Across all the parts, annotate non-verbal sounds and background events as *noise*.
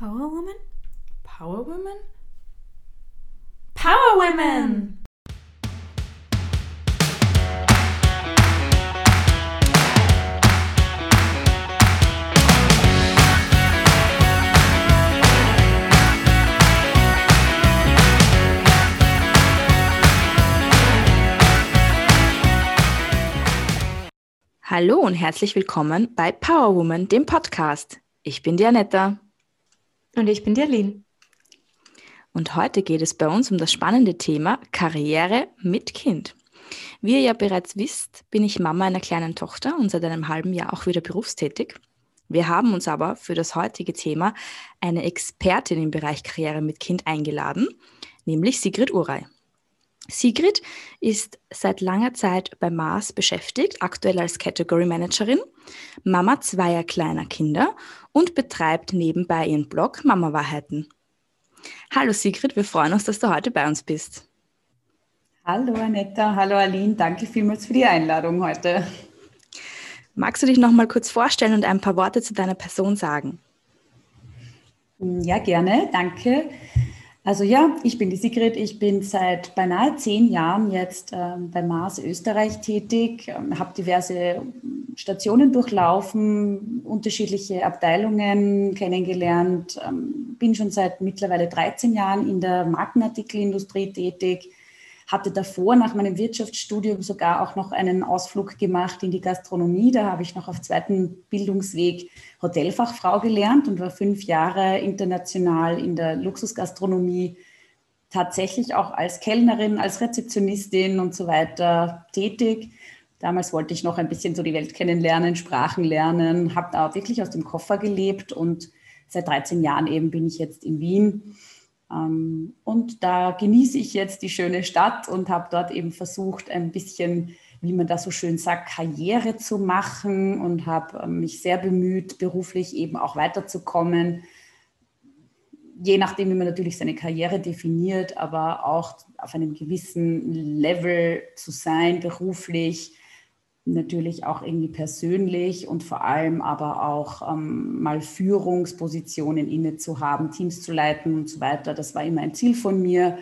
Power Woman? Power Woman? Power Women! Hallo und herzlich willkommen bei Power Woman, dem Podcast. Ich bin Dianetta. Und ich bin die Aline. Und heute geht es bei uns um das spannende Thema Karriere mit Kind. Wie ihr ja bereits wisst, bin ich Mama einer kleinen Tochter und seit einem halben Jahr auch wieder berufstätig. Wir haben uns aber für das heutige Thema eine Expertin im Bereich Karriere mit Kind eingeladen, nämlich Sigrid Urey. Sigrid ist seit langer Zeit bei Mars beschäftigt, aktuell als Category Managerin, Mama zweier kleiner Kinder und betreibt nebenbei ihren Blog Mama Wahrheiten. Hallo Sigrid, wir freuen uns, dass du heute bei uns bist. Hallo Anetta, hallo Aline, danke vielmals für die Einladung heute. Magst du dich noch mal kurz vorstellen und ein paar Worte zu deiner Person sagen? Ja, gerne, danke. Also ja, ich bin die Sigrid. Ich bin seit beinahe zehn Jahren jetzt äh, bei Mars Österreich tätig, äh, habe diverse Stationen durchlaufen, unterschiedliche Abteilungen kennengelernt, ähm, bin schon seit mittlerweile 13 Jahren in der Markenartikelindustrie tätig hatte davor nach meinem Wirtschaftsstudium sogar auch noch einen Ausflug gemacht in die Gastronomie. Da habe ich noch auf zweiten Bildungsweg Hotelfachfrau gelernt und war fünf Jahre international in der Luxusgastronomie tatsächlich auch als Kellnerin, als Rezeptionistin und so weiter tätig. Damals wollte ich noch ein bisschen so die Welt kennenlernen, Sprachen lernen, habe da wirklich aus dem Koffer gelebt und seit 13 Jahren eben bin ich jetzt in Wien und da genieße ich jetzt die schöne Stadt und habe dort eben versucht, ein bisschen, wie man das so schön sagt, Karriere zu machen und habe ähm, mich sehr bemüht, beruflich eben auch weiterzukommen. Je nachdem, wie man natürlich seine Karriere definiert, aber auch auf einem gewissen Level zu sein, beruflich, natürlich auch irgendwie persönlich und vor allem aber auch ähm, mal Führungspositionen inne zu haben, Teams zu leiten und so weiter. Das war immer ein Ziel von mir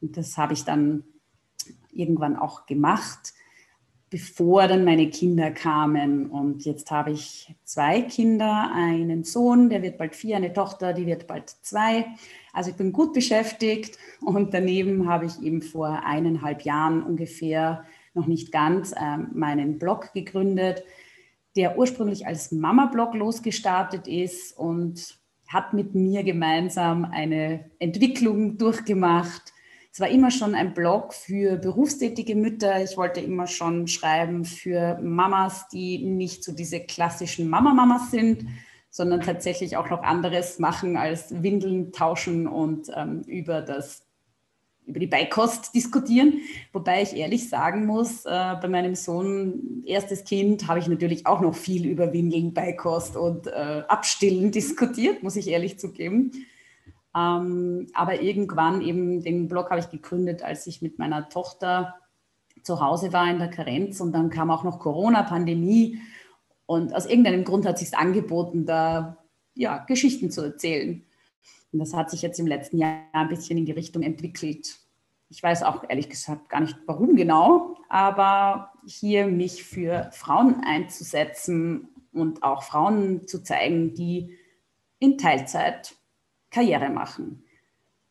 und das habe ich dann irgendwann auch gemacht, bevor dann meine Kinder kamen. Und jetzt habe ich zwei Kinder, einen Sohn, der wird bald vier, eine Tochter, die wird bald zwei. Also ich bin gut beschäftigt und daneben habe ich eben vor eineinhalb Jahren ungefähr noch nicht ganz, äh, meinen Blog gegründet, der ursprünglich als Mama-Blog losgestartet ist und hat mit mir gemeinsam eine Entwicklung durchgemacht. Es war immer schon ein Blog für berufstätige Mütter. Ich wollte immer schon schreiben für Mamas, die nicht so diese klassischen Mama-Mamas sind, sondern tatsächlich auch noch anderes machen als Windeln tauschen und ähm, über das über die Beikost diskutieren. Wobei ich ehrlich sagen muss, äh, bei meinem Sohn, erstes Kind, habe ich natürlich auch noch viel über Windeln, Beikost und äh, Abstillen *laughs* diskutiert, muss ich ehrlich zugeben. Ähm, aber irgendwann eben den Blog habe ich gegründet, als ich mit meiner Tochter zu Hause war in der Karenz und dann kam auch noch Corona, Pandemie und aus irgendeinem Grund hat sich angeboten, da ja, Geschichten zu erzählen. Und das hat sich jetzt im letzten Jahr ein bisschen in die Richtung entwickelt. Ich weiß auch ehrlich gesagt gar nicht, warum genau, aber hier mich für Frauen einzusetzen und auch Frauen zu zeigen, die in Teilzeit Karriere machen.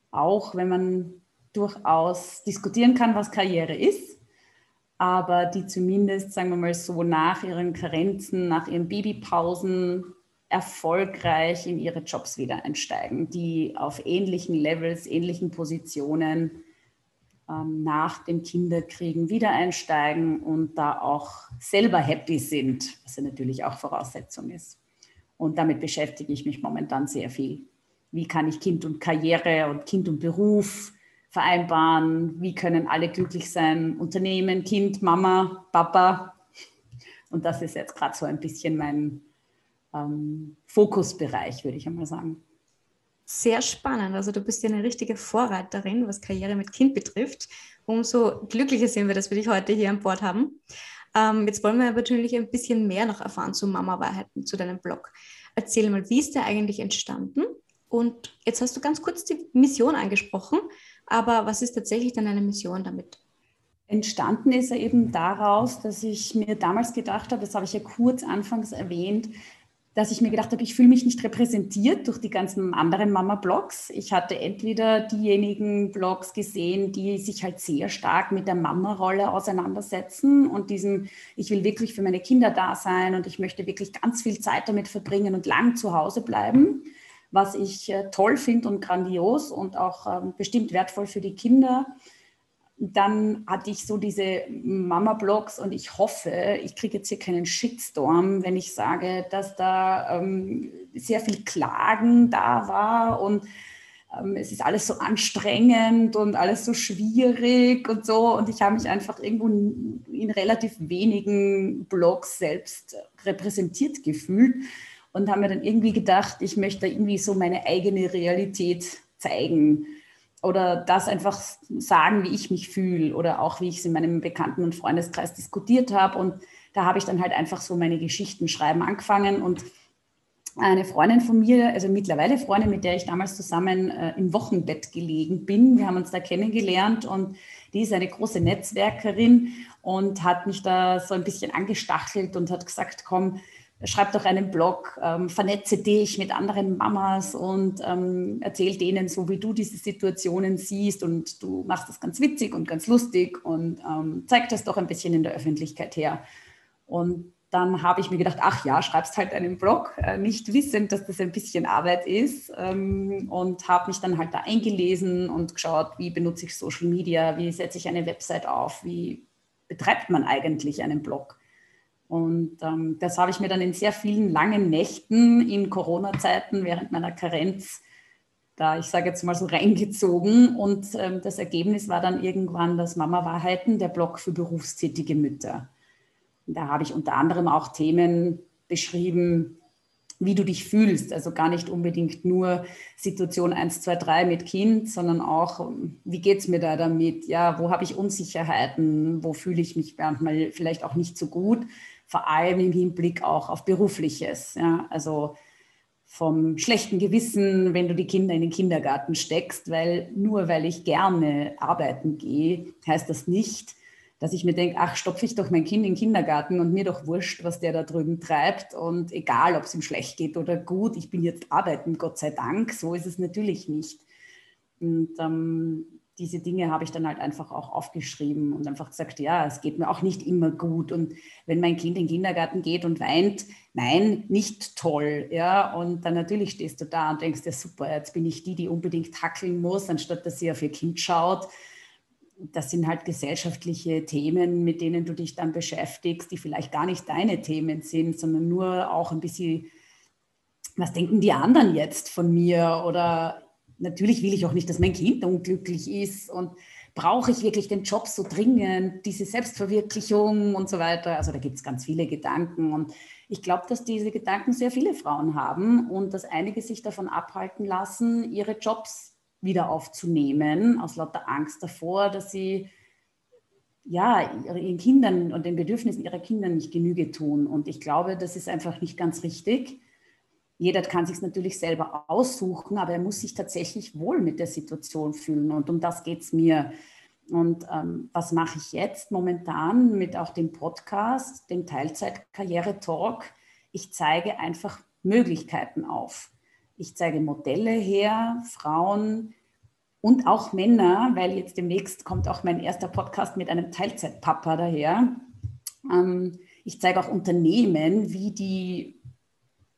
Auch wenn man durchaus diskutieren kann, was Karriere ist, aber die zumindest, sagen wir mal so, nach ihren Karenzen, nach ihren Babypausen erfolgreich in ihre Jobs wieder einsteigen, die auf ähnlichen Levels, ähnlichen Positionen nach dem Kinderkriegen wieder einsteigen und da auch selber happy sind, was ja natürlich auch Voraussetzung ist. Und damit beschäftige ich mich momentan sehr viel. Wie kann ich Kind und Karriere und Kind und Beruf vereinbaren? Wie können alle glücklich sein? Unternehmen, Kind, Mama, Papa. Und das ist jetzt gerade so ein bisschen mein, ähm, Fokusbereich, würde ich einmal sagen. Sehr spannend. Also du bist ja eine richtige Vorreiterin, was Karriere mit Kind betrifft. Umso glücklicher sind wir, dass wir dich heute hier an Bord haben. Ähm, jetzt wollen wir natürlich ein bisschen mehr noch erfahren zu Mama Wahrheiten, zu deinem Blog. Erzähl mal, wie ist der eigentlich entstanden Und jetzt hast du ganz kurz die Mission angesprochen, aber was ist tatsächlich dann eine Mission damit? Entstanden ist er eben daraus, dass ich mir damals gedacht habe, das habe ich ja kurz anfangs erwähnt, dass ich mir gedacht habe, ich fühle mich nicht repräsentiert durch die ganzen anderen Mama-Blogs. Ich hatte entweder diejenigen Blogs gesehen, die sich halt sehr stark mit der Mama-Rolle auseinandersetzen und diesem, ich will wirklich für meine Kinder da sein und ich möchte wirklich ganz viel Zeit damit verbringen und lang zu Hause bleiben, was ich äh, toll finde und grandios und auch ähm, bestimmt wertvoll für die Kinder dann hatte ich so diese Mama-Blogs und ich hoffe, ich kriege jetzt hier keinen Shitstorm, wenn ich sage, dass da ähm, sehr viel Klagen da war und ähm, es ist alles so anstrengend und alles so schwierig und so. Und ich habe mich einfach irgendwo in, relativ wenigen Blogs selbst repräsentiert gefühlt und habe mir dann irgendwie gedacht, ich möchte irgendwie so meine eigene Realität zeigen oder das einfach sagen, wie ich mich fühle oder auch wie ich es in meinem Bekannten- und Freundeskreis diskutiert habe. Und da habe ich dann halt einfach so meine Geschichten schreiben angefangen und eine Freundin von mir, also mittlerweile Freundin, mit der ich damals zusammen äh, im Wochenbett gelegen bin. Wir haben uns da kennengelernt und die ist eine große Netzwerkerin und hat mich da so ein bisschen angestachelt und hat gesagt, komm, schreib doch einen Blog, ähm, vernetze dich mit anderen Mamas und ähm, erzähl denen so, wie du diese Situationen siehst und du machst das ganz witzig und ganz lustig und ähm, zeig das doch ein bisschen in der Öffentlichkeit her. Und dann habe ich mir gedacht, ach ja, schreibst halt einen Blog, äh, nicht wissend, dass das ein bisschen Arbeit ist ähm, und habe mich dann halt da eingelesen und geschaut, wie benutze ich Social Media, wie setze ich eine Website auf, wie betreibt man eigentlich einen Blog. Und ähm, das habe ich mir dann in sehr vielen langen Nächten in Corona-Zeiten während meiner Karenz da, ich sage jetzt mal so, reingezogen. Und ähm, das Ergebnis war dann irgendwann das Mama Wahrheiten, der Blog für berufstätige Mütter. Und da habe ich unter anderem auch Themen beschrieben, wie du dich fühlst. Also gar nicht unbedingt nur Situation 1, 2, 3 mit Kind, sondern auch, wie geht es mir da damit? Ja, wo habe ich Unsicherheiten? Wo fühle ich mich manchmal vielleicht auch nicht so gut? Vor allem im Hinblick auch auf Berufliches. Ja? Also vom schlechten Gewissen, wenn du die Kinder in den Kindergarten steckst, weil nur weil ich gerne arbeiten gehe, heißt das nicht, dass ich mir denke, ach, stopfe ich doch mein Kind in den Kindergarten und mir doch wurscht, was der da drüben treibt und egal, ob es ihm schlecht geht oder gut, ich bin jetzt arbeiten, Gott sei Dank, so ist es natürlich nicht. Und ähm, diese Dinge habe ich dann halt einfach auch aufgeschrieben und einfach gesagt, ja, es geht mir auch nicht immer gut. Und wenn mein Kind in den Kindergarten geht und weint, nein, nicht toll. Ja, und dann natürlich stehst du da und denkst, ja super, jetzt bin ich die, die unbedingt hackeln muss, anstatt dass sie auf ihr Kind schaut. Das sind halt gesellschaftliche Themen, mit denen du dich dann beschäftigst, die vielleicht gar nicht deine Themen sind, sondern nur auch ein bisschen, was denken die anderen jetzt von mir oder natürlich will ich auch nicht, dass mein Kind unglücklich ist und brauche ich wirklich den Job so dringend, diese Selbstverwirklichung und so weiter. Also da gibt es ganz viele Gedanken und ich glaube, dass diese Gedanken sehr viele Frauen haben und dass einige sich davon abhalten lassen, ihre Jobs wieder aufzunehmen, aus lauter Angst davor, dass sie ja, ihren Kindern und den Bedürfnissen ihrer Kinder nicht Genüge tun. Und ich glaube, das ist einfach nicht ganz richtig. Jeder kann sich natürlich selber aussuchen, aber er muss sich tatsächlich wohl mit der Situation fühlen. Und um das geht es mir. Und ähm, was mache ich jetzt momentan mit auch dem Podcast, dem Teilzeitkarriere-Talk? Ich zeige einfach Möglichkeiten auf. Ich zeige Modelle her, Frauen und auch Männer, weil jetzt demnächst kommt auch mein erster Podcast mit einem Teilzeitpapa daher. Ähm, ich zeige auch Unternehmen, wie die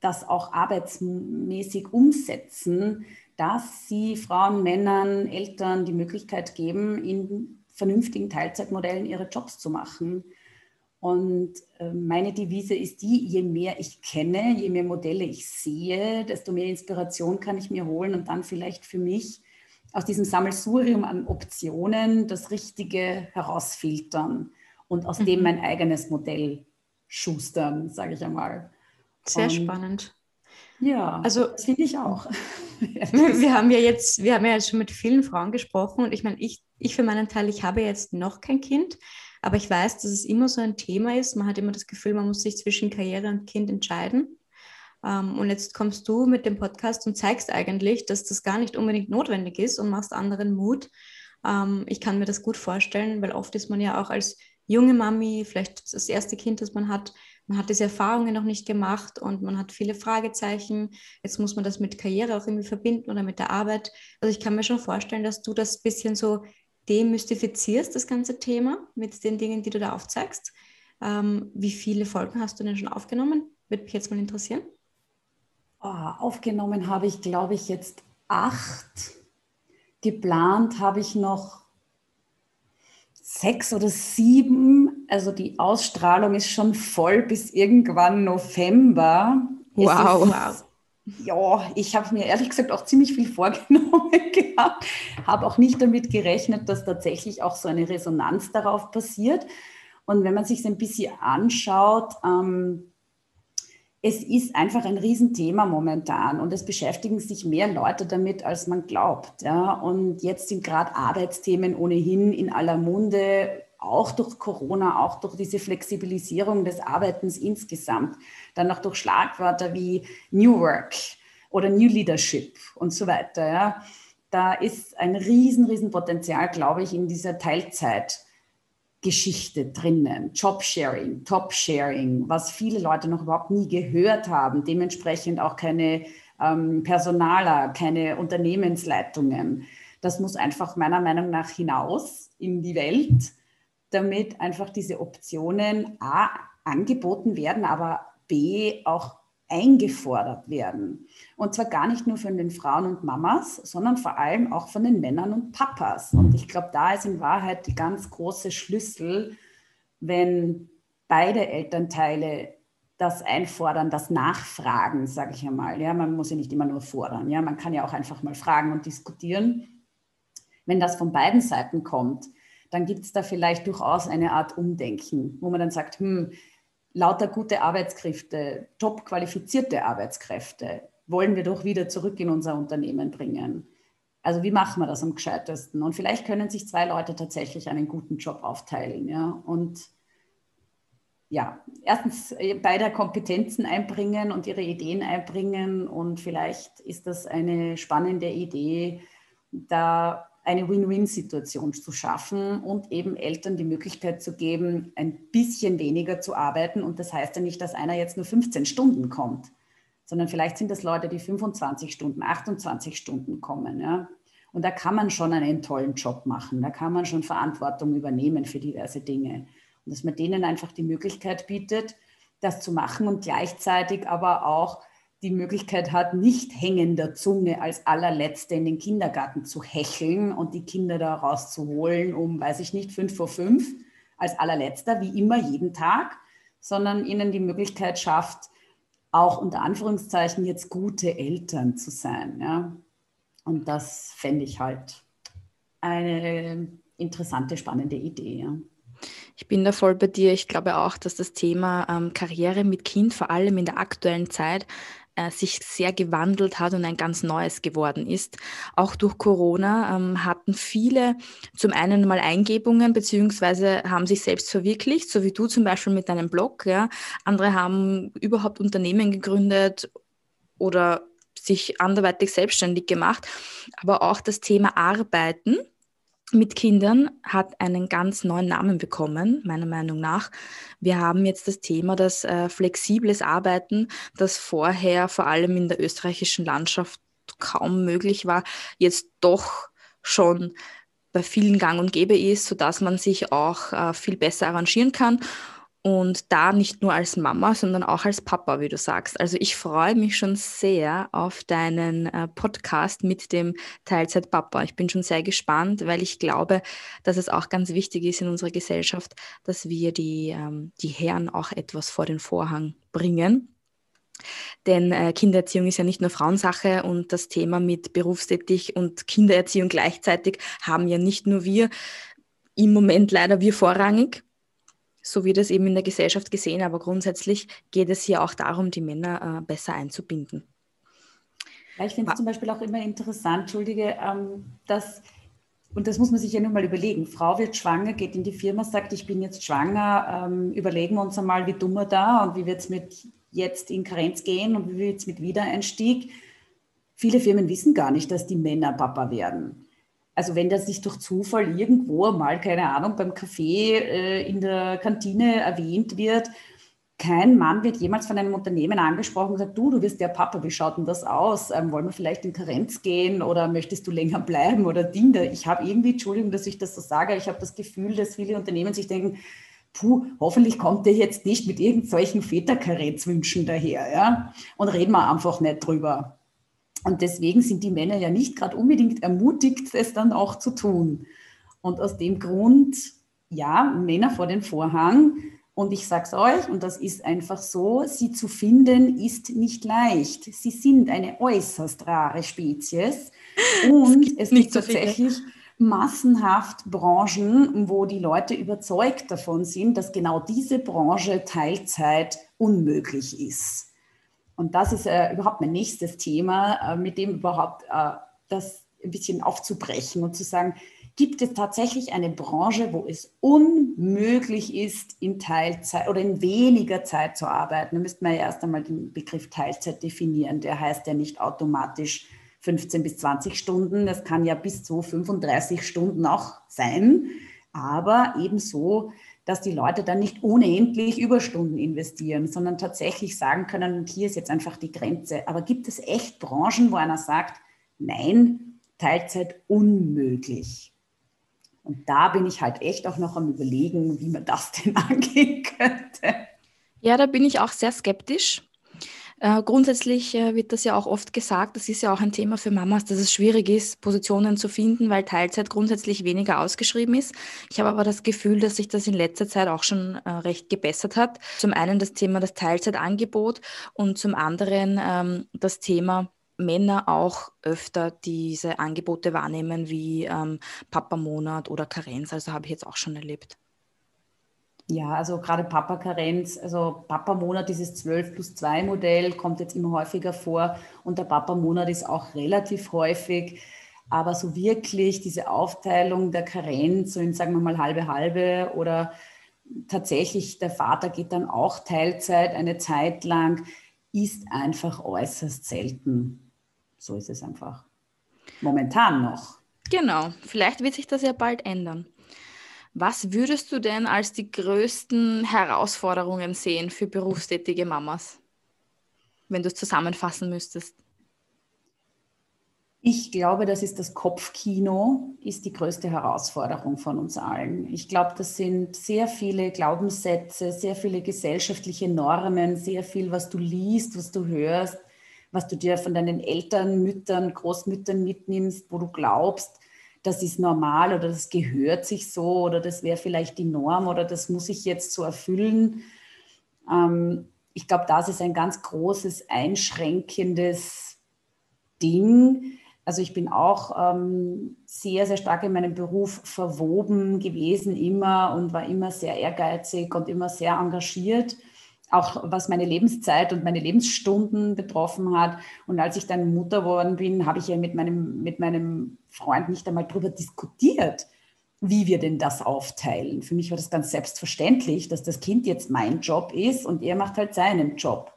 das auch arbeitsmäßig umsetzen, dass sie Frauen, Männern, Eltern die Möglichkeit geben, in vernünftigen Teilzeitmodellen ihre Jobs zu machen. Und äh, meine Devise ist die, je mehr ich kenne, je mehr Modelle ich sehe, desto mehr Inspiration kann ich mir holen und dann vielleicht für mich aus diesem Sammelsurium an Optionen das Richtige herausfiltern und aus mhm. dem mein eigenes Modell schustern, sage ich einmal. Sehr und, spannend. Ja, also das finde ich auch. *laughs* wir haben ja jetzt, wir haben ja jetzt schon mit vielen Frauen gesprochen und ich meine, ich, ich für meinen Teil, ich habe jetzt noch kein Kind, aber ich weiß, dass es immer so ein Thema ist. Man hat immer das Gefühl, man muss sich zwischen Karriere und Kind entscheiden. Ähm, und jetzt kommst du mit dem Podcast und zeigst eigentlich, dass das gar nicht unbedingt notwendig ist und machst anderen Mut. Ähm, ich kann mir das gut vorstellen, weil oft ist man ja auch als junge Mami, vielleicht das erste Kind, das man hat, man hat diese Erfahrungen noch nicht gemacht und man hat viele Fragezeichen. Jetzt muss man das mit Karriere auch irgendwie verbinden oder mit der Arbeit. Also ich kann mir schon vorstellen, dass du das bisschen so demystifizierst, das ganze Thema, mit den Dingen, die du da aufzeigst. Ähm, wie viele Folgen hast du denn schon aufgenommen? Würde mich jetzt mal interessieren. Oh, aufgenommen habe ich, glaube ich, jetzt acht. Geplant habe ich noch sechs oder sieben. Also die Ausstrahlung ist schon voll bis irgendwann November. Wow. wow. Ja, ich habe mir ehrlich gesagt auch ziemlich viel vorgenommen *laughs* gehabt, habe auch nicht damit gerechnet, dass tatsächlich auch so eine Resonanz darauf passiert. Und wenn man sich es ein bisschen anschaut, ähm, es ist einfach ein Riesenthema momentan und es beschäftigen sich mehr Leute damit, als man glaubt. Ja? Und jetzt sind gerade Arbeitsthemen ohnehin in aller Munde, auch durch Corona, auch durch diese Flexibilisierung des Arbeitens insgesamt. Dann auch durch Schlagwörter wie New Work oder New Leadership und so weiter. Ja? Da ist ein riesen, riesen Potenzial, glaube ich, in dieser Teilzeit. Geschichte drinnen. Jobsharing, Top-Sharing, was viele Leute noch überhaupt nie gehört haben. Dementsprechend auch keine ähm, Personaler, keine Unternehmensleitungen. Das muss einfach meiner Meinung nach hinaus in die Welt, damit einfach diese Optionen A angeboten werden, aber B auch eingefordert werden. Und zwar gar nicht nur von den Frauen und Mamas, sondern vor allem auch von den Männern und Papas. Und ich glaube, da ist in Wahrheit die ganz große Schlüssel, wenn beide Elternteile das einfordern, das Nachfragen, sage ich einmal. Ja, man muss ja nicht immer nur fordern. Ja, man kann ja auch einfach mal fragen und diskutieren. Wenn das von beiden Seiten kommt, dann gibt es da vielleicht durchaus eine Art Umdenken, wo man dann sagt, hm, lauter gute Arbeitskräfte, top qualifizierte Arbeitskräfte wollen wir doch wieder zurück in unser Unternehmen bringen. Also wie machen wir das am gescheitesten? Und vielleicht können sich zwei Leute tatsächlich einen guten Job aufteilen. Ja? Und ja, erstens äh, beide Kompetenzen einbringen und ihre Ideen einbringen. Und vielleicht ist das eine spannende Idee, da eine Win-Win-Situation zu schaffen und eben Eltern die Möglichkeit zu geben, ein bisschen weniger zu arbeiten. Und das heißt ja nicht, dass einer jetzt nur 15 Stunden kommt, sondern vielleicht sind das Leute, die 25 Stunden, 28 Stunden kommen. Ja? Und da kann man schon einen tollen Job machen. Da kann man schon Verantwortung übernehmen für diverse Dinge. Und dass man denen einfach die Möglichkeit bietet, das zu machen und gleichzeitig aber auch die Möglichkeit hat, nicht hängender Zunge als allerletzte in den Kindergarten zu hecheln und die Kinder da rauszuholen um, weiß ich nicht, fünf vor fünf als allerletzter, wie immer jeden Tag, sondern ihnen die Möglichkeit schafft, auch unter Anführungszeichen jetzt gute Eltern zu sein. Ja? Und das fände ich halt eine interessante, spannende Idee. Ja. Ich bin da voll bei dir. Ich glaube auch, dass das Thema ähm, Karriere mit Kind vor allem in der aktuellen Zeit äh, sich sehr gewandelt hat und ein ganz neues geworden ist. Auch durch Corona ähm, hatten viele zum einen mal Eingebungen beziehungsweise haben sich selbst verwirklicht, so wie du zum Beispiel mit deinem Blog. Ja. Andere haben überhaupt Unternehmen gegründet oder sich anderweitig selbstständig gemacht. Aber auch das Thema Arbeiten mit Kindern hat einen ganz neuen Namen bekommen, meiner Meinung nach. Wir haben jetzt das Thema, dass äh, flexibles Arbeiten, das vorher vor allem in der österreichischen Landschaft kaum möglich war, jetzt doch schon bei vielen gang und gäbe ist, sodass man sich auch äh, viel besser arrangieren kann und da nicht nur als Mama, sondern auch als Papa, wie du sagst. Also ich freue mich schon sehr auf deinen äh, Podcast mit dem Teilzeit Papa. Ich bin schon sehr gespannt, weil ich glaube, dass es auch ganz wichtig ist in unserer Gesellschaft, dass wir die, ähm, die Herren auch etwas vor den Vorhang bringen. Denn äh, Kindererziehung ist ja nicht nur Frauensache und das Thema mit berufstätig und Kindererziehung gleichzeitig haben ja nicht nur wir, im Moment leider wir vorrangig, so wird es eben in der Gesellschaft gesehen, aber grundsätzlich geht es hier auch darum, die Männer äh, besser einzubinden. Ja, ich finde es zum Beispiel auch immer interessant, Entschuldige, ähm, dass, und das muss man sich ja nur mal überlegen, Frau wird schwanger, geht in die Firma, sagt, ich bin jetzt schwanger, ähm, überlegen wir uns einmal, wie dumm wir da und wie wird es mit jetzt in Karenz gehen und wie wird es mit Wiedereinstieg? Viele Firmen wissen gar nicht, dass die Männer Papa werden. Also wenn das nicht durch Zufall irgendwo mal, keine Ahnung, beim Kaffee äh, in der Kantine erwähnt wird, kein Mann wird jemals von einem Unternehmen angesprochen und sagt, du, du bist der Papa, wie schaut denn das aus? Ähm, wollen wir vielleicht in Karenz gehen oder möchtest du länger bleiben oder Dinge? Ich habe irgendwie, Entschuldigung, dass ich das so sage, ich habe das Gefühl, dass viele Unternehmen sich denken, puh, hoffentlich kommt der jetzt nicht mit irgendwelchen Väterkarenzwünschen daher, ja? Und reden wir einfach nicht drüber. Und deswegen sind die Männer ja nicht gerade unbedingt ermutigt, es dann auch zu tun. Und aus dem Grund, ja, Männer vor den Vorhang. Und ich sage es euch, und das ist einfach so, sie zu finden ist nicht leicht. Sie sind eine äußerst rare Spezies. *laughs* Und es gibt so tatsächlich viele. massenhaft Branchen, wo die Leute überzeugt davon sind, dass genau diese Branche Teilzeit unmöglich ist. Und das ist äh, überhaupt mein nächstes Thema, äh, mit dem überhaupt äh, das ein bisschen aufzubrechen und zu sagen, gibt es tatsächlich eine Branche, wo es unmöglich ist, in Teilzeit oder in weniger Zeit zu arbeiten? Da müsste man ja erst einmal den Begriff Teilzeit definieren. Der heißt ja nicht automatisch 15 bis 20 Stunden. Das kann ja bis zu 35 Stunden auch sein. Aber ebenso dass die Leute dann nicht unendlich Überstunden investieren, sondern tatsächlich sagen können, hier ist jetzt einfach die Grenze. Aber gibt es echt Branchen, wo einer sagt, nein, Teilzeit unmöglich? Und da bin ich halt echt auch noch am Überlegen, wie man das *laughs* denn angehen könnte. Ja, da bin ich auch sehr skeptisch. Äh, grundsätzlich äh, wird das ja auch oft gesagt, das ist ja auch ein Thema für Mamas, dass es schwierig ist, Positionen zu finden, weil Teilzeit grundsätzlich weniger ausgeschrieben ist. Ich habe aber das Gefühl, dass sich das in letzter Zeit auch schon äh, recht gebessert hat. Zum einen das Thema das Teilzeitangebot und zum anderen ähm, das Thema Männer auch öfter diese Angebote wahrnehmen wie ähm, Papa-Monat oder Karenz. Also habe ich jetzt auch schon erlebt. Ja, also gerade Papa-Karenz, also Papa-Monat, dieses 12 plus 2 Modell kommt jetzt immer häufiger vor und der Papa-Monat ist auch relativ häufig. Aber so wirklich diese Aufteilung der Karenz, so in, sagen wir mal, halbe, halbe oder tatsächlich der Vater geht dann auch Teilzeit eine Zeit lang, ist einfach äußerst selten. So ist es einfach. Momentan noch. Genau, vielleicht wird sich das ja bald ändern. Was würdest du denn als die größten Herausforderungen sehen für berufstätige Mamas, wenn du es zusammenfassen müsstest? Ich glaube, das ist das Kopfkino, ist die größte Herausforderung von uns allen. Ich glaube, das sind sehr viele Glaubenssätze, sehr viele gesellschaftliche Normen, sehr viel, was du liest, was du hörst, was du dir von deinen Eltern, Müttern, Großmüttern mitnimmst, wo du glaubst, das ist normal oder das gehört sich so oder das wäre vielleicht die Norm oder das muss ich jetzt so erfüllen. Ähm, ich glaube, das ist ein ganz großes einschränkendes Ding. Also ich bin auch ähm, sehr, sehr stark in meinem Beruf verwoben gewesen immer und war immer sehr ehrgeizig und immer sehr engagiert auch was meine Lebenszeit und meine Lebensstunden betroffen hat. Und als ich dann Mutter geworden bin, habe ich ja mit meinem, mit meinem Freund nicht einmal darüber diskutiert, wie wir denn das aufteilen. Für mich war das ganz selbstverständlich, dass das Kind jetzt mein Job ist und er macht halt seinen Job.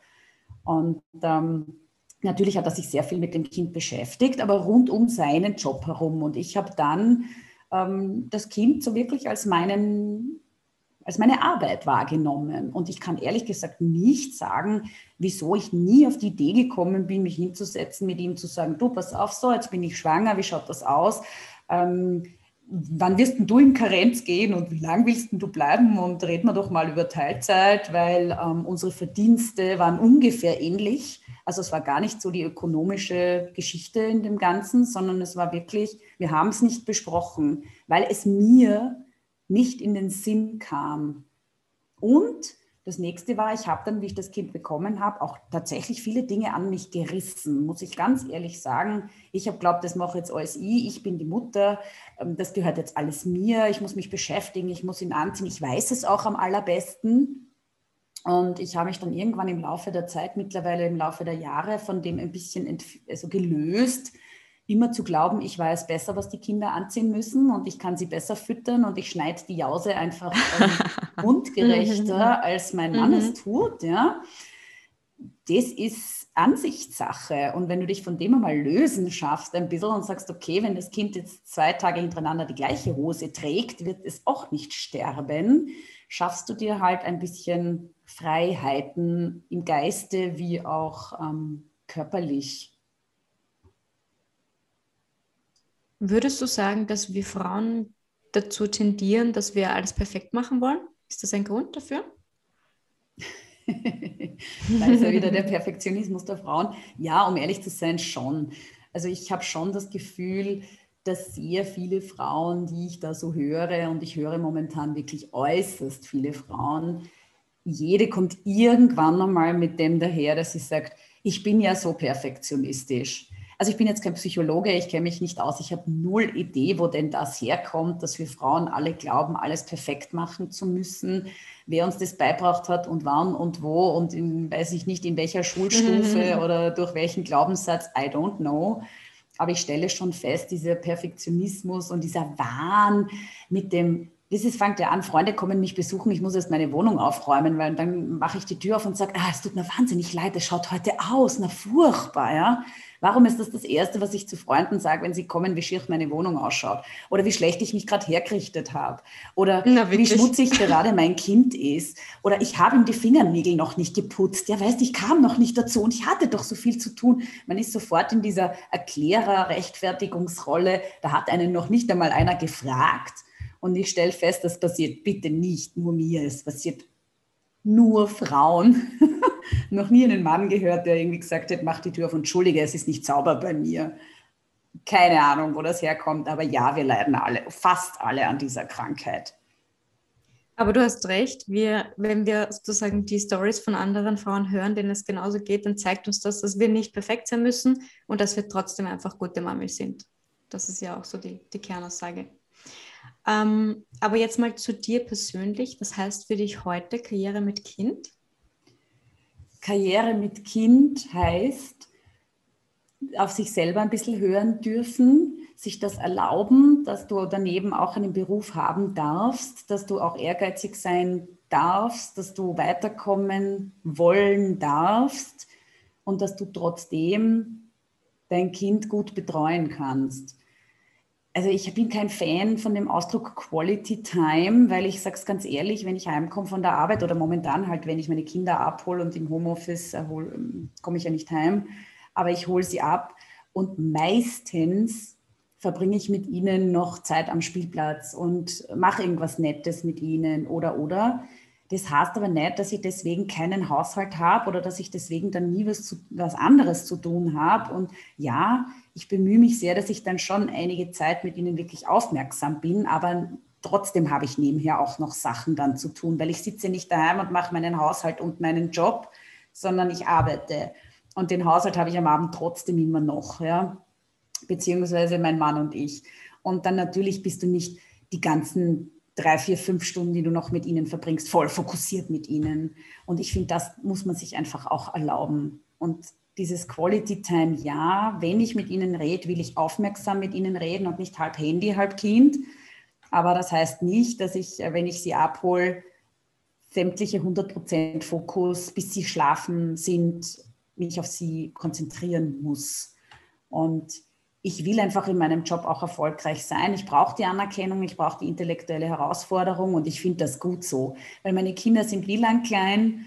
Und ähm, natürlich hat er sich sehr viel mit dem Kind beschäftigt, aber rund um seinen Job herum. Und ich habe dann ähm, das Kind so wirklich als meinen als meine Arbeit wahrgenommen. Und ich kann ehrlich gesagt nicht sagen, wieso ich nie auf die Idee gekommen bin, mich hinzusetzen, mit ihm zu sagen, du, pass auf, so, jetzt bin ich schwanger, wie schaut das aus? Ähm, wann wirst du in Karenz gehen und wie lange willst du bleiben? Und reden wir doch mal über Teilzeit, weil ähm, unsere Verdienste waren ungefähr ähnlich. Also es war gar nicht so die ökonomische Geschichte in dem Ganzen, sondern es war wirklich, wir haben es nicht besprochen, weil es mir nicht in den Sinn kam. Und das nächste war, ich habe dann, wie ich das Kind bekommen habe, auch tatsächlich viele Dinge an mich gerissen, muss ich ganz ehrlich sagen. Ich habe glaubt, das mache jetzt alles ich, ich bin die Mutter, ähm, das gehört jetzt alles mir, ich muss mich beschäftigen, ich muss ihn anziehen, ich weiß es auch am allerbesten. Und ich habe mich dann irgendwann im Laufe der Zeit, mittlerweile im Laufe der Jahre, von dem ein bisschen also gelöst, immer zu glauben, ich weiß besser, was die Kinder anziehen müssen und ich kann sie besser füttern und ich schneide die Jause einfach ähm, *laughs* mundgerechter, als mein Mann es mhm. tut. Ja. das ist Ansichtssache. Und wenn du dich von dem einmal lösen schaffst, ein bisschen und sagst, okay, wenn das Kind jetzt zwei Tage hintereinander die gleiche Hose trägt, wird es auch nicht sterben, schaffst du dir halt ein bisschen Freiheiten im Geiste wie auch ähm, körperlich. Würdest du sagen, dass wir Frauen dazu tendieren, dass wir alles perfekt machen wollen? Ist das ein Grund dafür? *laughs* da ist ja wieder der Perfektionismus der Frauen. Ja, um ehrlich zu sein, schon. Also ich habe schon das Gefühl, dass sehr viele Frauen, die ich da so höre, und ich höre momentan wirklich äußerst viele Frauen, jede kommt irgendwann einmal mit dem daher, dass sie sagt, ich bin ja so perfektionistisch. Also ich bin jetzt kein Psychologe, ich kenne mich nicht aus, ich habe null Idee, wo denn das herkommt, dass wir Frauen alle glauben, alles perfekt machen zu müssen, wer uns das beibracht hat und wann und wo und in, weiß ich nicht, in welcher Schulstufe oder durch welchen Glaubenssatz, I don't know. Aber ich stelle schon fest, dieser Perfektionismus und dieser Wahn mit dem das ist, fängt ja an, Freunde kommen mich besuchen, ich muss erst meine Wohnung aufräumen, weil dann mache ich die Tür auf und sage, ah, es tut mir wahnsinnig leid, es schaut heute aus, na furchtbar, ja. Warum ist das das Erste, was ich zu Freunden sage, wenn sie kommen, wie schier meine Wohnung ausschaut? Oder wie schlecht ich mich gerade hergerichtet habe? Oder Na, wie schmutzig gerade mein Kind ist? Oder ich habe ihm die Fingernägel noch nicht geputzt. Ja, weißt, ich kam noch nicht dazu und ich hatte doch so viel zu tun. Man ist sofort in dieser Erklärer-Rechtfertigungsrolle. Da hat einen noch nicht einmal einer gefragt. Und ich stelle fest, das passiert bitte nicht nur mir, es passiert nur Frauen. *laughs* noch nie einen Mann gehört, der irgendwie gesagt hat, mach die Tür auf und entschuldige, es ist nicht sauber bei mir. Keine Ahnung, wo das herkommt, aber ja, wir leiden alle, fast alle an dieser Krankheit. Aber du hast recht, wir, wenn wir sozusagen die Stories von anderen Frauen hören, denen es genauso geht, dann zeigt uns das, dass wir nicht perfekt sein müssen und dass wir trotzdem einfach gute Mami sind. Das ist ja auch so die, die Kernaussage. Ähm, aber jetzt mal zu dir persönlich. Was heißt für dich heute Karriere mit Kind? Karriere mit Kind heißt, auf sich selber ein bisschen hören dürfen, sich das erlauben, dass du daneben auch einen Beruf haben darfst, dass du auch ehrgeizig sein darfst, dass du weiterkommen wollen darfst und dass du trotzdem dein Kind gut betreuen kannst also ich bin kein Fan von dem Ausdruck Quality Time, weil ich sage es ganz ehrlich, wenn ich heimkomme von der Arbeit oder momentan halt, wenn ich meine Kinder abhole und im Homeoffice ähm, komme ich ja nicht heim, aber ich hole sie ab und meistens verbringe ich mit ihnen noch Zeit am Spielplatz und mache irgendwas Nettes mit ihnen oder oder. Das heißt aber nicht, dass ich deswegen keinen Haushalt habe oder dass ich deswegen dann nie was, zu, was anderes zu tun habe. Und ja, ich bemühe mich sehr, dass ich dann schon einige Zeit mit ihnen wirklich aufmerksam bin, aber trotzdem habe ich nebenher auch noch Sachen dann zu tun, weil ich sitze nicht daheim und mache meinen Haushalt und meinen Job, sondern ich arbeite. Und den Haushalt habe ich am Abend trotzdem immer noch, ja, beziehungsweise mein Mann und ich. Und dann natürlich bist du nicht die ganzen drei, vier, fünf Stunden, die du noch mit ihnen verbringst, voll fokussiert mit ihnen. Und ich finde, das muss man sich einfach auch erlauben. Und dieses Quality Time, ja, wenn ich mit ihnen rede, will ich aufmerksam mit ihnen reden und nicht halb Handy, halb Kind. Aber das heißt nicht, dass ich, äh, wenn ich sie abhole, sämtliche 100% Fokus, bis sie schlafen sind, mich auf sie konzentrieren muss. Und ich will einfach in meinem Job auch erfolgreich sein. Ich brauche die Anerkennung, ich brauche die intellektuelle Herausforderung und ich finde das gut so. Weil meine Kinder sind wie lang klein?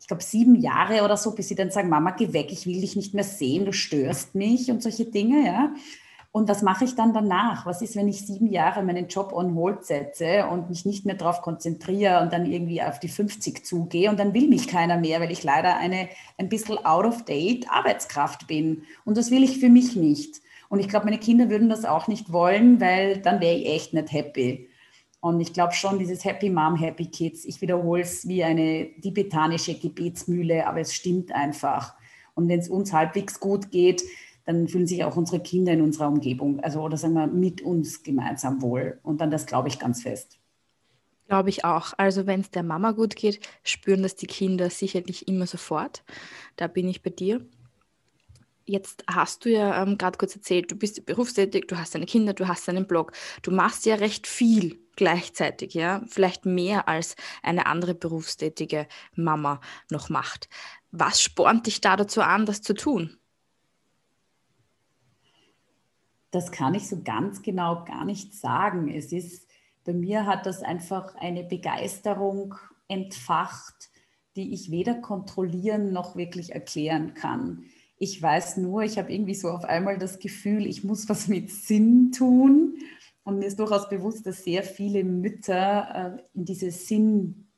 Ich glaube sieben Jahre oder so, bis sie dann sagen, Mama, geh weg, ich will dich nicht mehr sehen, du störst mich und solche Dinge, ja. Und was mache ich dann danach? Was ist, wenn ich sieben Jahre meinen Job on hold setze und mich nicht mehr darauf konzentriere und dann irgendwie auf die 50 zugehe und dann will mich keiner mehr, weil ich leider eine ein bisschen out of date Arbeitskraft bin. Und das will ich für mich nicht. Und ich glaube, meine Kinder würden das auch nicht wollen, weil dann wäre ich echt nicht happy. Und ich glaube schon, dieses Happy Mom, Happy Kids, ich wiederhole es wie eine tibetanische Gebetsmühle, aber es stimmt einfach. Und wenn es uns halbwegs gut geht, dann fühlen sich auch unsere Kinder in unserer Umgebung, also oder sagen wir mit uns gemeinsam wohl. Und dann das glaube ich ganz fest. Glaube ich auch. Also wenn es der Mama gut geht, spüren das die Kinder sicherlich immer sofort. Da bin ich bei dir. Jetzt hast du ja ähm, gerade kurz erzählt, du bist berufstätig, du hast deine Kinder, du hast deinen Blog. Du machst ja recht viel gleichzeitig, ja, vielleicht mehr als eine andere berufstätige Mama noch macht. Was spornt dich da dazu an, das zu tun? Das kann ich so ganz genau gar nicht sagen. Es ist, bei mir hat das einfach eine Begeisterung entfacht, die ich weder kontrollieren noch wirklich erklären kann. Ich weiß nur, ich habe irgendwie so auf einmal das Gefühl, ich muss was mit Sinn tun. Und mir ist durchaus bewusst, dass sehr viele Mütter äh, in diese Sinn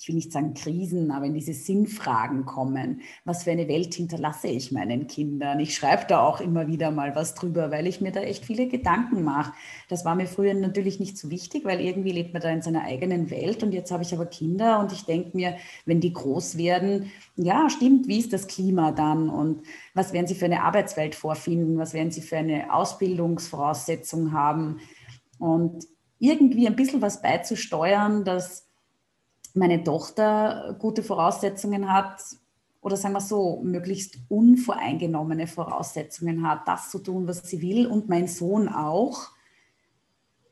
ich will nicht sagen Krisen, aber in diese Sinnfragen kommen. Was für eine Welt hinterlasse ich meinen Kindern? Ich schreibe da auch immer wieder mal was drüber, weil ich mir da echt viele Gedanken mache. Das war mir früher natürlich nicht so wichtig, weil irgendwie lebt man da in seiner eigenen Welt und jetzt habe ich aber Kinder und ich denke mir, wenn die groß werden, ja, stimmt, wie ist das Klima dann und was werden sie für eine Arbeitswelt vorfinden? Was werden sie für eine Ausbildungsvoraussetzung haben? Und irgendwie ein bisschen was beizusteuern, dass meine Tochter gute Voraussetzungen hat oder sagen wir so, möglichst unvoreingenommene Voraussetzungen hat, das zu tun, was sie will und mein Sohn auch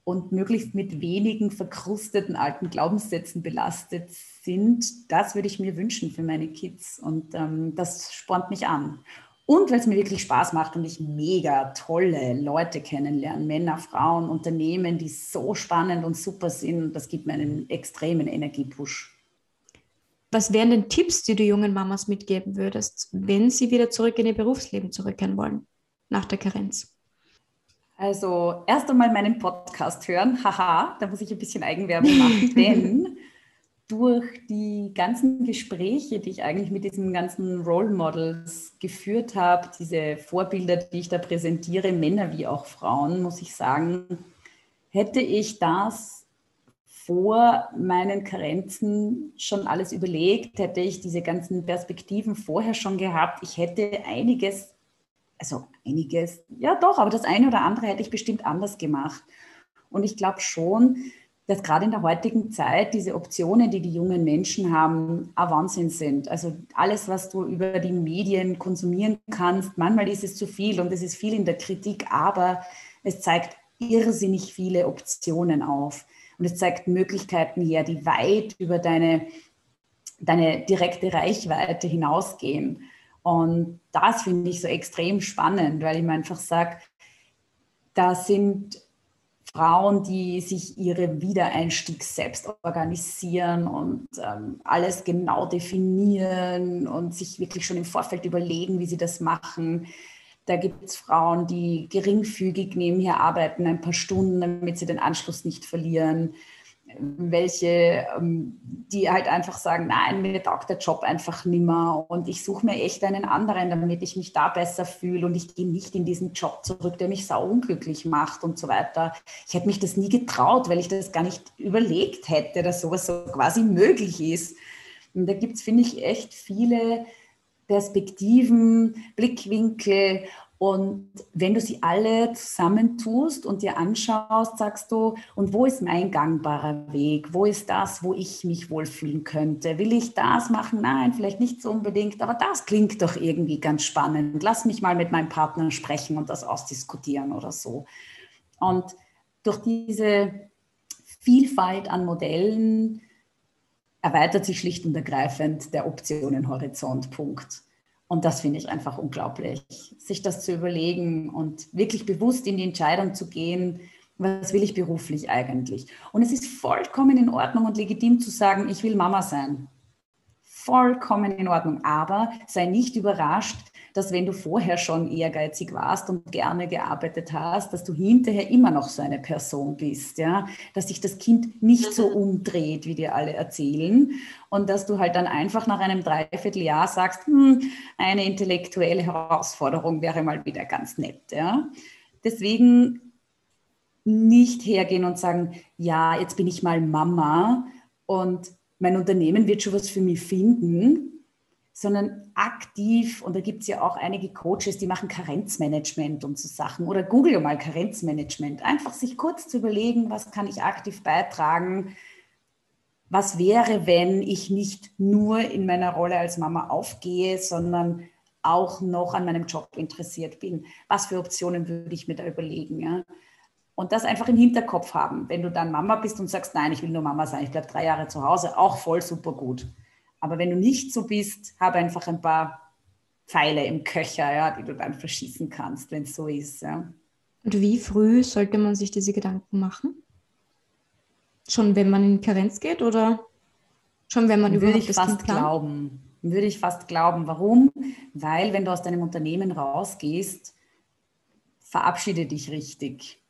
und möglichst mit wenigen verkrusteten alten Glaubenssätzen belastet sind, das würde ich mir wünschen für meine Kids und ähm, das spornt mich an. Und weil es mir wirklich Spaß macht und ich mega tolle Leute kennenlerne, Männer, Frauen, Unternehmen, die so spannend und super sind. Das gibt mir einen extremen Energiepush. Was wären denn Tipps, die du jungen Mamas mitgeben würdest, wenn sie wieder zurück in ihr Berufsleben zurückkehren wollen, nach der Karenz? Also erst einmal meinen Podcast hören. Haha, da muss ich ein bisschen Eigenwerbung machen, *laughs* denn durch die ganzen Gespräche, die ich eigentlich mit diesen ganzen Role Models geführt habe, diese Vorbilder, die ich da präsentiere, Männer wie auch Frauen, muss ich sagen, hätte ich das vor meinen Karenzen schon alles überlegt, hätte ich diese ganzen Perspektiven vorher schon gehabt, ich hätte einiges, also einiges, ja doch, aber das eine oder andere hätte ich bestimmt anders gemacht. Und ich glaube schon, dass gerade in der heutigen Zeit diese Optionen, die die jungen Menschen haben, ein Wahnsinn sind. Also alles, was du über die Medien konsumieren kannst, manchmal ist es zu viel und es ist viel in der Kritik, aber es zeigt irrsinnig viele Optionen auf. Und es zeigt Möglichkeiten her, die weit über deine, deine direkte Reichweite hinausgehen. Und das finde ich so extrem spannend, weil ich mir einfach sage, da sind Frauen, die sich ihre Wiedereinstieg selbst organisieren und ähm, alles genau definieren und sich wirklich schon im Vorfeld überlegen, wie sie das machen. Da gibt es Frauen, die geringfügig nebenher arbeiten, ein paar Stunden, damit sie den Anschluss nicht verlieren welche, ähm, die halt einfach sagen, nein, mir taugt der Job einfach nimmer und ich suche mir echt einen anderen, damit ich mich da besser fühle und ich gehe nicht in diesen Job zurück, der mich sau unglücklich macht und so weiter. Ich hätte mich das nie getraut, weil ich das gar nicht überlegt hätte, dass sowas so quasi möglich ist. Und da gibt es, finde ich, echt viele Perspektiven, Blickwinkel und wenn du sie alle zusammentust und dir anschaust, sagst du, und wo ist mein gangbarer Weg? Wo ist das, wo ich mich wohlfühlen könnte? Will ich das machen? Nein, vielleicht nicht so unbedingt, aber das klingt doch irgendwie ganz spannend. Lass mich mal mit meinem Partner sprechen und das ausdiskutieren oder so. Und durch diese Vielfalt an Modellen erweitert sich schlicht und ergreifend der Optionenhorizont. Punkt. Und das finde ich einfach unglaublich, sich das zu überlegen und wirklich bewusst in die Entscheidung zu gehen, was will ich beruflich eigentlich. Und es ist vollkommen in Ordnung und legitim zu sagen, ich will Mama sein. Vollkommen in Ordnung. Aber sei nicht überrascht, dass wenn du vorher schon ehrgeizig warst und gerne gearbeitet hast, dass du hinterher immer noch so eine Person bist, ja, dass sich das Kind nicht so mhm. umdreht, wie dir alle erzählen und dass du halt dann einfach nach einem Dreivierteljahr sagst, hm, eine intellektuelle Herausforderung wäre mal wieder ganz nett, ja. Deswegen nicht hergehen und sagen, ja, jetzt bin ich mal Mama und mein Unternehmen wird schon was für mich finden, sondern aktiv, und da gibt es ja auch einige Coaches, die machen Karenzmanagement und so Sachen, oder google mal Karenzmanagement, einfach sich kurz zu überlegen, was kann ich aktiv beitragen, was wäre, wenn ich nicht nur in meiner Rolle als Mama aufgehe, sondern auch noch an meinem Job interessiert bin. Was für Optionen würde ich mir da überlegen? Ja? Und das einfach im Hinterkopf haben. Wenn du dann Mama bist und sagst, nein, ich will nur Mama sein, ich bleibe drei Jahre zu Hause, auch voll super gut. Aber wenn du nicht so bist, habe einfach ein paar Pfeile im Köcher, ja, die du dann verschießen kannst, wenn es so ist. Ja. Und wie früh sollte man sich diese Gedanken machen? Schon wenn man in Karenz geht oder schon wenn man Würde überhaupt ich das fast kind glauben. Würde ich fast glauben. Warum? Weil wenn du aus deinem Unternehmen rausgehst, verabschiede dich richtig.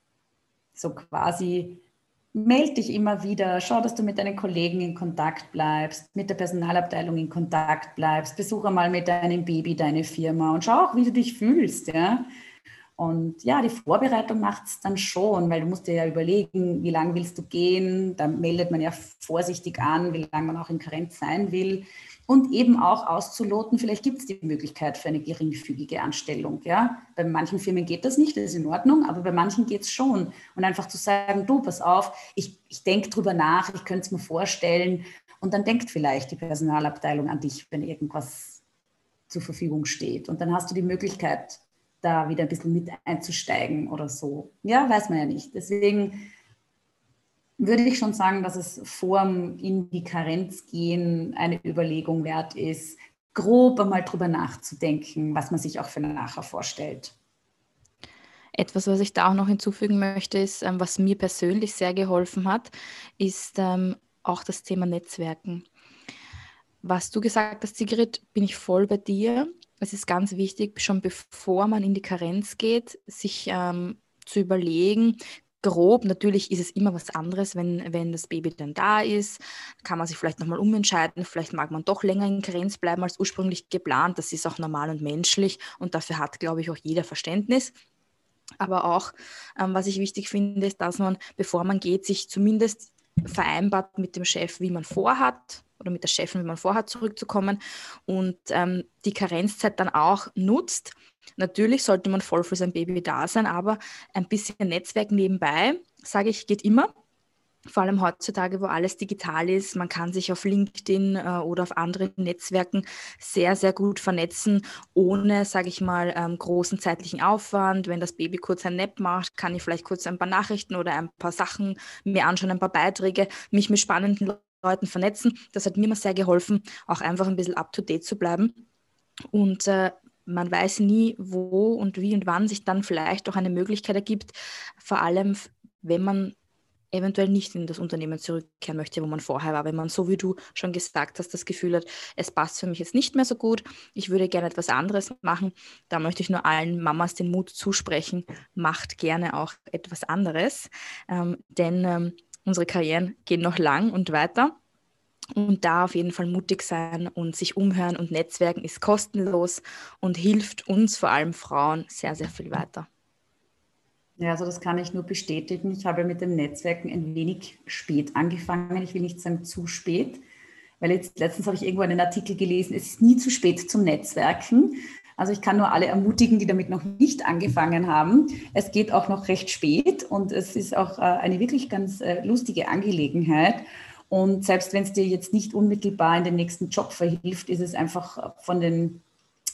So quasi melde dich immer wieder, schau, dass du mit deinen Kollegen in Kontakt bleibst, mit der Personalabteilung in Kontakt bleibst, besuche mal mit deinem Baby deine Firma und schau auch, wie du dich fühlst. Ja? Und ja, die Vorbereitung macht es dann schon, weil du musst dir ja überlegen, wie lange willst du gehen. Da meldet man ja vorsichtig an, wie lange man auch in Karenz sein will und eben auch auszuloten, vielleicht gibt es die Möglichkeit für eine geringfügige Anstellung. Ja? Bei manchen Firmen geht das nicht, das ist in Ordnung, aber bei manchen geht es schon. Und einfach zu sagen, du, pass auf, ich, ich denke drüber nach, ich könnte es mir vorstellen. Und dann denkt vielleicht die Personalabteilung an dich, wenn irgendwas zur Verfügung steht. Und dann hast du die Möglichkeit, da wieder ein bisschen mit einzusteigen oder so. Ja, weiß man ja nicht. Deswegen würde ich schon sagen, dass es vor dem in die Karenz gehen eine Überlegung wert ist, grob einmal drüber nachzudenken, was man sich auch für nachher vorstellt. Etwas, was ich da auch noch hinzufügen möchte, ist, ähm, was mir persönlich sehr geholfen hat, ist ähm, auch das Thema Netzwerken. Was du gesagt hast, Sigrid, bin ich voll bei dir. Es ist ganz wichtig, schon bevor man in die Karenz geht, sich ähm, zu überlegen, grob. Natürlich ist es immer was anderes, wenn, wenn das Baby dann da ist. Kann man sich vielleicht nochmal umentscheiden. Vielleicht mag man doch länger in Grenz bleiben als ursprünglich geplant. Das ist auch normal und menschlich und dafür hat, glaube ich, auch jeder Verständnis. Aber auch, ähm, was ich wichtig finde, ist, dass man, bevor man geht, sich zumindest vereinbart mit dem Chef, wie man vorhat oder mit der Chefin, wie man vorhat, zurückzukommen und ähm, die Karenzzeit dann auch nutzt, Natürlich sollte man voll für sein Baby da sein, aber ein bisschen Netzwerk nebenbei, sage ich, geht immer. Vor allem heutzutage, wo alles digital ist. Man kann sich auf LinkedIn äh, oder auf anderen Netzwerken sehr, sehr gut vernetzen, ohne, sage ich mal, ähm, großen zeitlichen Aufwand. Wenn das Baby kurz ein Nap macht, kann ich vielleicht kurz ein paar Nachrichten oder ein paar Sachen mir anschauen, ein paar Beiträge, mich mit spannenden Leuten vernetzen. Das hat mir immer sehr geholfen, auch einfach ein bisschen up-to-date zu bleiben. Und äh, man weiß nie, wo und wie und wann sich dann vielleicht auch eine Möglichkeit ergibt, vor allem wenn man eventuell nicht in das Unternehmen zurückkehren möchte, wo man vorher war, wenn man, so wie du schon gesagt hast, das Gefühl hat, es passt für mich jetzt nicht mehr so gut, ich würde gerne etwas anderes machen, da möchte ich nur allen Mamas den Mut zusprechen, macht gerne auch etwas anderes, ähm, denn ähm, unsere Karrieren gehen noch lang und weiter. Und da auf jeden Fall mutig sein und sich umhören und Netzwerken ist kostenlos und hilft uns, vor allem Frauen, sehr, sehr viel weiter. Ja, also das kann ich nur bestätigen. Ich habe mit dem Netzwerken ein wenig spät angefangen. Ich will nicht sagen zu spät, weil jetzt letztens habe ich irgendwo einen Artikel gelesen, es ist nie zu spät zum Netzwerken. Also ich kann nur alle ermutigen, die damit noch nicht angefangen haben. Es geht auch noch recht spät und es ist auch äh, eine wirklich ganz äh, lustige Angelegenheit. Und selbst wenn es dir jetzt nicht unmittelbar in den nächsten Job verhilft, ist es einfach von den,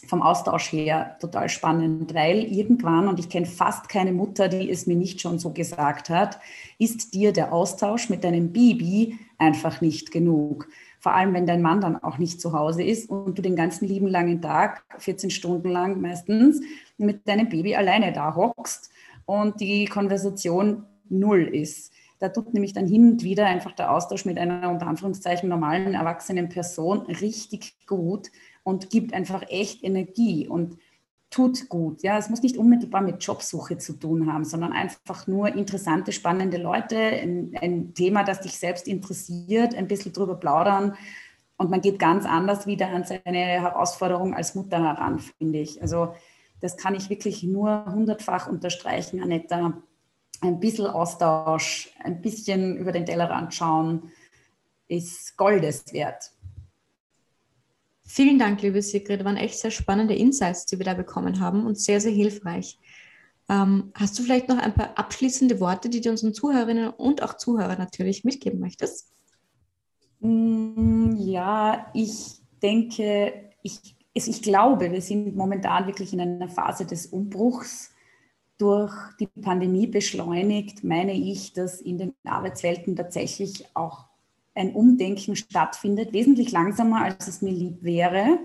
vom Austausch her total spannend, weil irgendwann, und ich kenne fast keine Mutter, die es mir nicht schon so gesagt hat, ist dir der Austausch mit deinem Baby einfach nicht genug. Vor allem, wenn dein Mann dann auch nicht zu Hause ist und du den ganzen lieben langen Tag, 14 Stunden lang meistens, mit deinem Baby alleine da hockst und die Konversation null ist. Da tut nämlich dann hin und wieder einfach der Austausch mit einer unter Anführungszeichen normalen erwachsenen Person richtig gut und gibt einfach echt Energie und tut gut. Ja, es muss nicht unmittelbar mit Jobsuche zu tun haben, sondern einfach nur interessante, spannende Leute, ein, ein Thema, das dich selbst interessiert, ein bisschen drüber plaudern und man geht ganz anders wieder an seine Herausforderung als Mutter heran, finde ich. Also das kann ich wirklich nur hundertfach unterstreichen, Anetta ein bisschen Austausch, ein bisschen über den Tellerrand schauen, ist Goldes wert. Vielen Dank, liebe Sigrid. Das waren echt sehr spannende Insights, die wir da bekommen haben und sehr, sehr hilfreich. Ähm, hast du vielleicht noch ein paar abschließende Worte, die du unseren Zuhörerinnen und auch Zuhörern natürlich mitgeben möchtest? Mm, ja, ich denke, ich, ich glaube, wir sind momentan wirklich in einer Phase des Umbruchs durch die Pandemie beschleunigt, meine ich, dass in den Arbeitswelten tatsächlich auch ein Umdenken stattfindet, wesentlich langsamer, als es mir lieb wäre.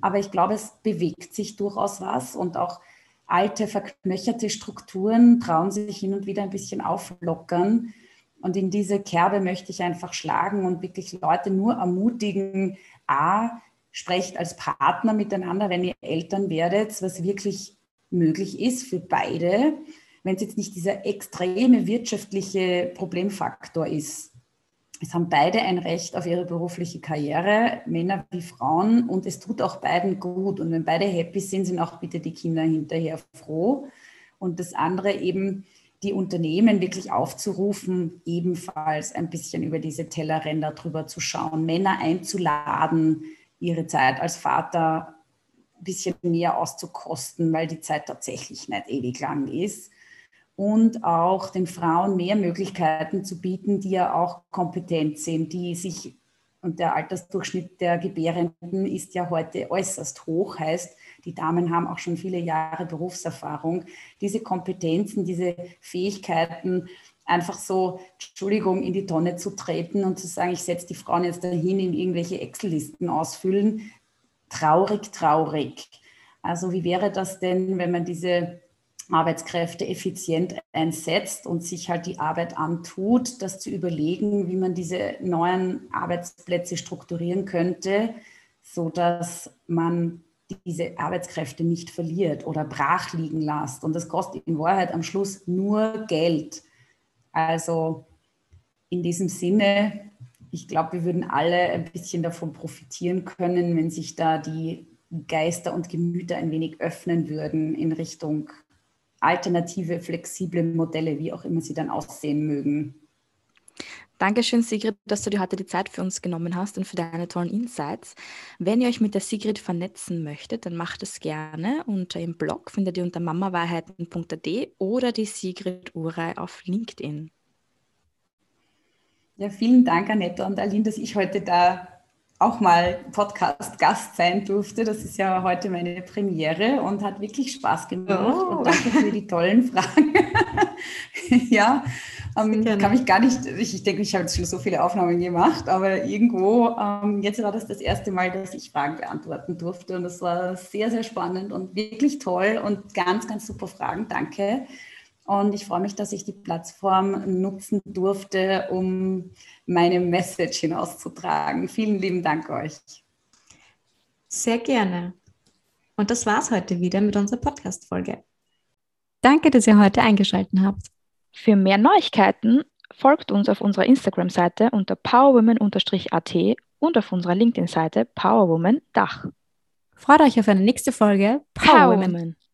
Aber ich glaube, es bewegt sich durchaus was und auch alte, verknöcherte Strukturen trauen sich hin und wieder ein bisschen auflockern. Und in diese Kerbe möchte ich einfach schlagen und wirklich Leute nur ermutigen, a, sprecht als Partner miteinander, wenn ihr Eltern werdet, was wirklich möglich ist für beide, wenn es jetzt nicht dieser extreme wirtschaftliche Problemfaktor ist. Es haben beide ein Recht auf ihre berufliche Karriere, Männer wie Frauen, und es tut auch beiden gut. Und wenn beide happy sind, sind auch bitte die Kinder hinterher froh. Und das andere eben, die Unternehmen wirklich aufzurufen, ebenfalls ein bisschen über diese Tellerränder drüber zu schauen, Männer einzuladen, ihre Zeit als Vater ein bisschen mehr auszukosten, weil die Zeit tatsächlich nicht ewig lang ist und auch den Frauen mehr Möglichkeiten zu bieten, die ja auch kompetent sind, die sich, und der Altersdurchschnitt der Gebärenden ist ja heute äußerst hoch, heißt, die Damen haben auch schon viele Jahre Berufserfahrung. Diese Kompetenzen, diese Fähigkeiten, einfach so, Entschuldigung, in die Tonne zu treten und zu sagen, ich setze die Frauen jetzt dahin, in irgendwelche Excel-Listen ausfüllen. Traurig, traurig. Also wie wäre das denn, wenn man diese Arbeitskräfte effizient einsetzt und sich halt die Arbeit antut, das zu überlegen, wie man diese neuen Arbeitsplätze strukturieren könnte, so dass man diese Arbeitskräfte nicht verliert oder brach liegen lässt. Und das kostet in Wahrheit am Schluss nur Geld. Also in diesem Sinne, ich glaube, wir würden alle ein bisschen davon profitieren können, wenn sich da die Geister und Gemüter ein wenig öffnen würden in Richtung alternative, flexible Modelle, wie auch immer sie dann aussehen mögen. Dankeschön, Sigrid, dass du dir heute die Zeit für uns genommen hast und für deine tollen Insights. Wenn ihr euch mit der Sigrid vernetzen möchtet, dann macht es gerne. Unter ihrem Blog findet ihr unter mamawahrheiten.at oder die Sigrid Urei auf LinkedIn. Ja, vielen Dank, Annette und Aline, dass ich heute da auch mal Podcast-Gast sein durfte. Das ist ja heute meine Premiere und hat wirklich Spaß gemacht. Oh. Und danke für die tollen Fragen. *laughs* ja, ähm, kann mich gar nicht, ich, ich denke, ich habe jetzt schon so viele Aufnahmen gemacht, aber irgendwo, ähm, jetzt war das das erste Mal, dass ich Fragen beantworten durfte und das war sehr, sehr spannend und wirklich toll und ganz, ganz super Fragen. Danke. Und ich freue mich, dass ich die Plattform nutzen durfte, um meine Message hinauszutragen. Vielen lieben Dank euch. Sehr gerne. Und das war's heute wieder mit unserer Podcast-Folge. Danke, dass ihr heute eingeschaltet habt. Für mehr Neuigkeiten folgt uns auf unserer Instagram-Seite unter powerwoman-at und auf unserer LinkedIn-Seite Powerwoman Dach. Freut euch auf eine nächste Folge Powerwoman. Power